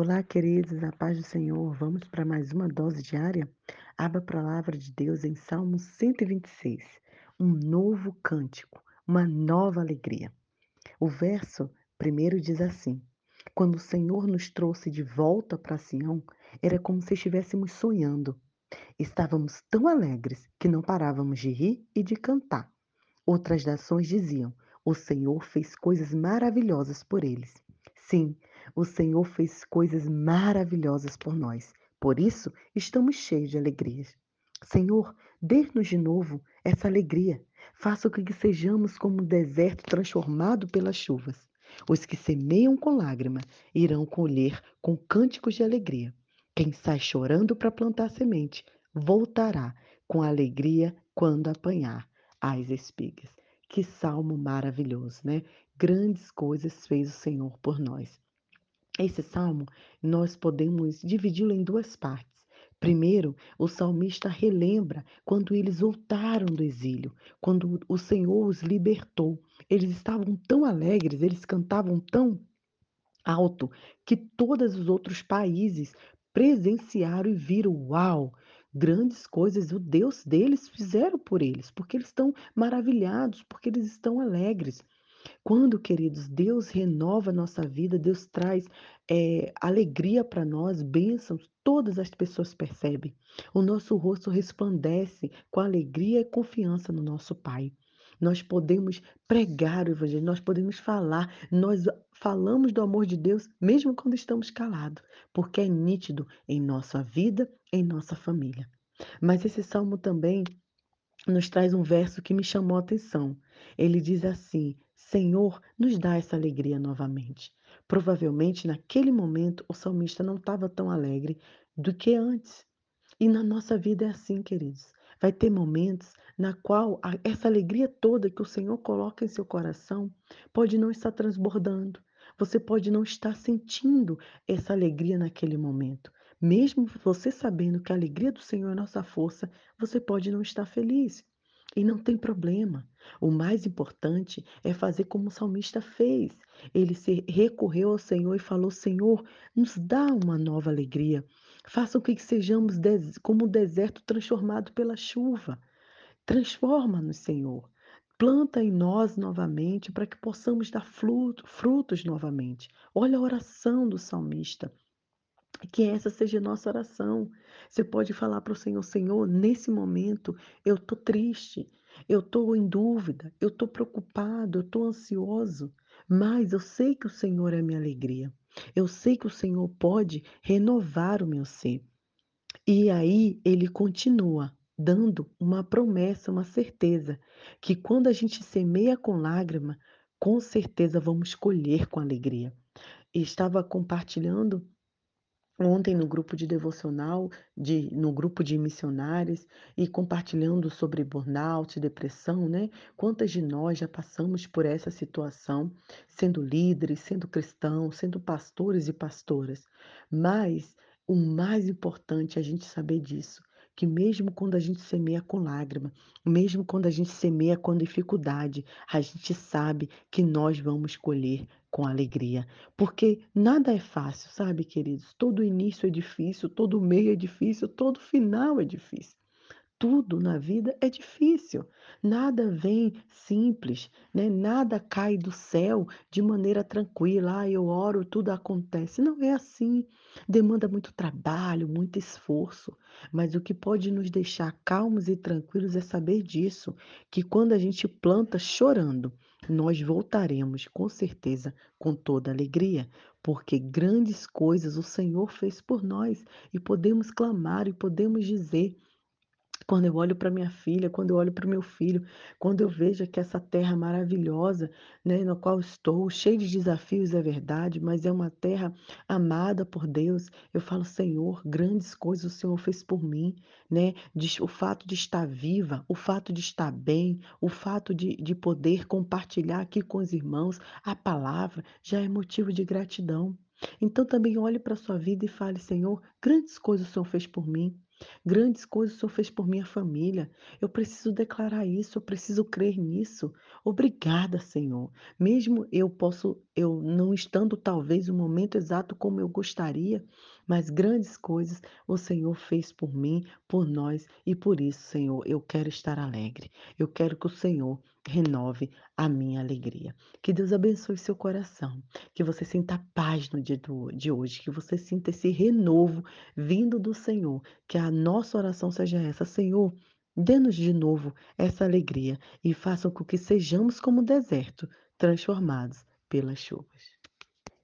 Olá, queridos, a paz do Senhor. Vamos para mais uma dose diária? Abra a palavra de Deus em Salmo 126. Um novo cântico, uma nova alegria. O verso primeiro diz assim: Quando o Senhor nos trouxe de volta para Sião, era como se estivéssemos sonhando. Estávamos tão alegres que não parávamos de rir e de cantar. Outras nações diziam: O Senhor fez coisas maravilhosas por eles. Sim, o Senhor fez coisas maravilhosas por nós. Por isso, estamos cheios de alegrias. Senhor, dê-nos de novo essa alegria. Faça com que sejamos como um deserto transformado pelas chuvas. Os que semeiam com lágrima irão colher com cânticos de alegria. Quem sai chorando para plantar semente voltará com alegria quando apanhar as espigas. Que salmo maravilhoso, né? Grandes coisas fez o Senhor por nós. Esse salmo nós podemos dividi-lo em duas partes. Primeiro, o salmista relembra quando eles voltaram do exílio, quando o Senhor os libertou. Eles estavam tão alegres, eles cantavam tão alto, que todos os outros países presenciaram e viram: uau! Grandes coisas o Deus deles fizeram por eles, porque eles estão maravilhados, porque eles estão alegres. Quando, queridos, Deus renova a nossa vida, Deus traz eh, alegria para nós, bênçãos, todas as pessoas percebem. O nosso rosto resplandece com alegria e confiança no nosso Pai. Nós podemos pregar o Evangelho, nós podemos falar, nós falamos do amor de Deus mesmo quando estamos calados, porque é nítido em nossa vida, em nossa família. Mas esse salmo também nos traz um verso que me chamou a atenção. Ele diz assim: Senhor, nos dá essa alegria novamente. Provavelmente naquele momento o salmista não estava tão alegre do que antes. E na nossa vida é assim, queridos. Vai ter momentos na qual essa alegria toda que o Senhor coloca em seu coração pode não estar transbordando. Você pode não estar sentindo essa alegria naquele momento. Mesmo você sabendo que a alegria do Senhor é nossa força, você pode não estar feliz. E não tem problema. O mais importante é fazer como o salmista fez. Ele se recorreu ao Senhor e falou: Senhor, nos dá uma nova alegria. Faça com que sejamos como o deserto transformado pela chuva. Transforma-nos, Senhor. Planta em nós novamente para que possamos dar frutos novamente. Olha a oração do salmista. Que essa seja a nossa oração. Você pode falar para o Senhor: Senhor, nesse momento eu estou triste, eu estou em dúvida, eu estou preocupado, eu estou ansioso, mas eu sei que o Senhor é minha alegria. Eu sei que o Senhor pode renovar o meu ser. E aí ele continua dando uma promessa, uma certeza, que quando a gente semeia com lágrima, com certeza vamos colher com alegria. Estava compartilhando ontem no grupo de devocional, de, no grupo de missionários, e compartilhando sobre burnout, depressão, né? Quantas de nós já passamos por essa situação, sendo líderes, sendo cristãos, sendo pastores e pastoras. Mas o mais importante é a gente saber disso, que mesmo quando a gente semeia com lágrima, mesmo quando a gente semeia com dificuldade, a gente sabe que nós vamos colher com alegria, porque nada é fácil, sabe, queridos? Todo início é difícil, todo meio é difícil, todo final é difícil. Tudo na vida é difícil, nada vem simples, né? Nada cai do céu de maneira tranquila. Ah, eu oro, tudo acontece. Não é assim. Demanda muito trabalho, muito esforço. Mas o que pode nos deixar calmos e tranquilos é saber disso, que quando a gente planta chorando, nós voltaremos com certeza com toda alegria, porque grandes coisas o Senhor fez por nós e podemos clamar e podemos dizer quando eu olho para minha filha, quando eu olho para o meu filho, quando eu vejo que essa terra maravilhosa, né, na qual estou, cheia de desafios, é verdade, mas é uma terra amada por Deus. Eu falo, Senhor, grandes coisas o Senhor fez por mim, né? O fato de estar viva, o fato de estar bem, o fato de, de poder compartilhar aqui com os irmãos a palavra já é motivo de gratidão. Então também olhe para a sua vida e fale, Senhor, grandes coisas o Senhor fez por mim. Grandes coisas o Senhor fez por minha família. Eu preciso declarar isso, eu preciso crer nisso. Obrigada, Senhor. Mesmo eu posso eu não estando talvez no momento exato como eu gostaria, mas grandes coisas o Senhor fez por mim, por nós e por isso, Senhor, eu quero estar alegre. Eu quero que o Senhor renove a minha alegria. Que Deus abençoe seu coração, que você sinta paz no dia do, de hoje, que você sinta esse renovo vindo do Senhor, que nossa oração seja essa, Senhor, dê-nos de novo essa alegria e faça com que sejamos como o deserto, transformados pelas chuvas.